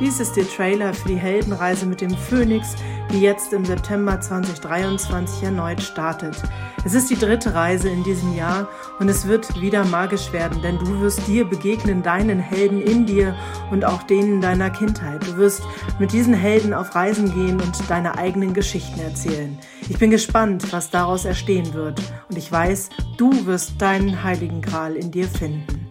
Dies ist der Trailer für die Heldenreise mit dem Phönix, die jetzt im September 2023 erneut startet. Es ist die dritte Reise in diesem Jahr und es wird wieder magisch werden, denn du wirst dir begegnen, deinen Helden in dir und auch denen deiner Kindheit. Du wirst mit diesen Helden auf Reisen gehen und deine eigenen Geschichten erzählen. Ich bin gespannt, was daraus erstehen wird und ich weiß, du wirst deinen heiligen Gral in dir finden.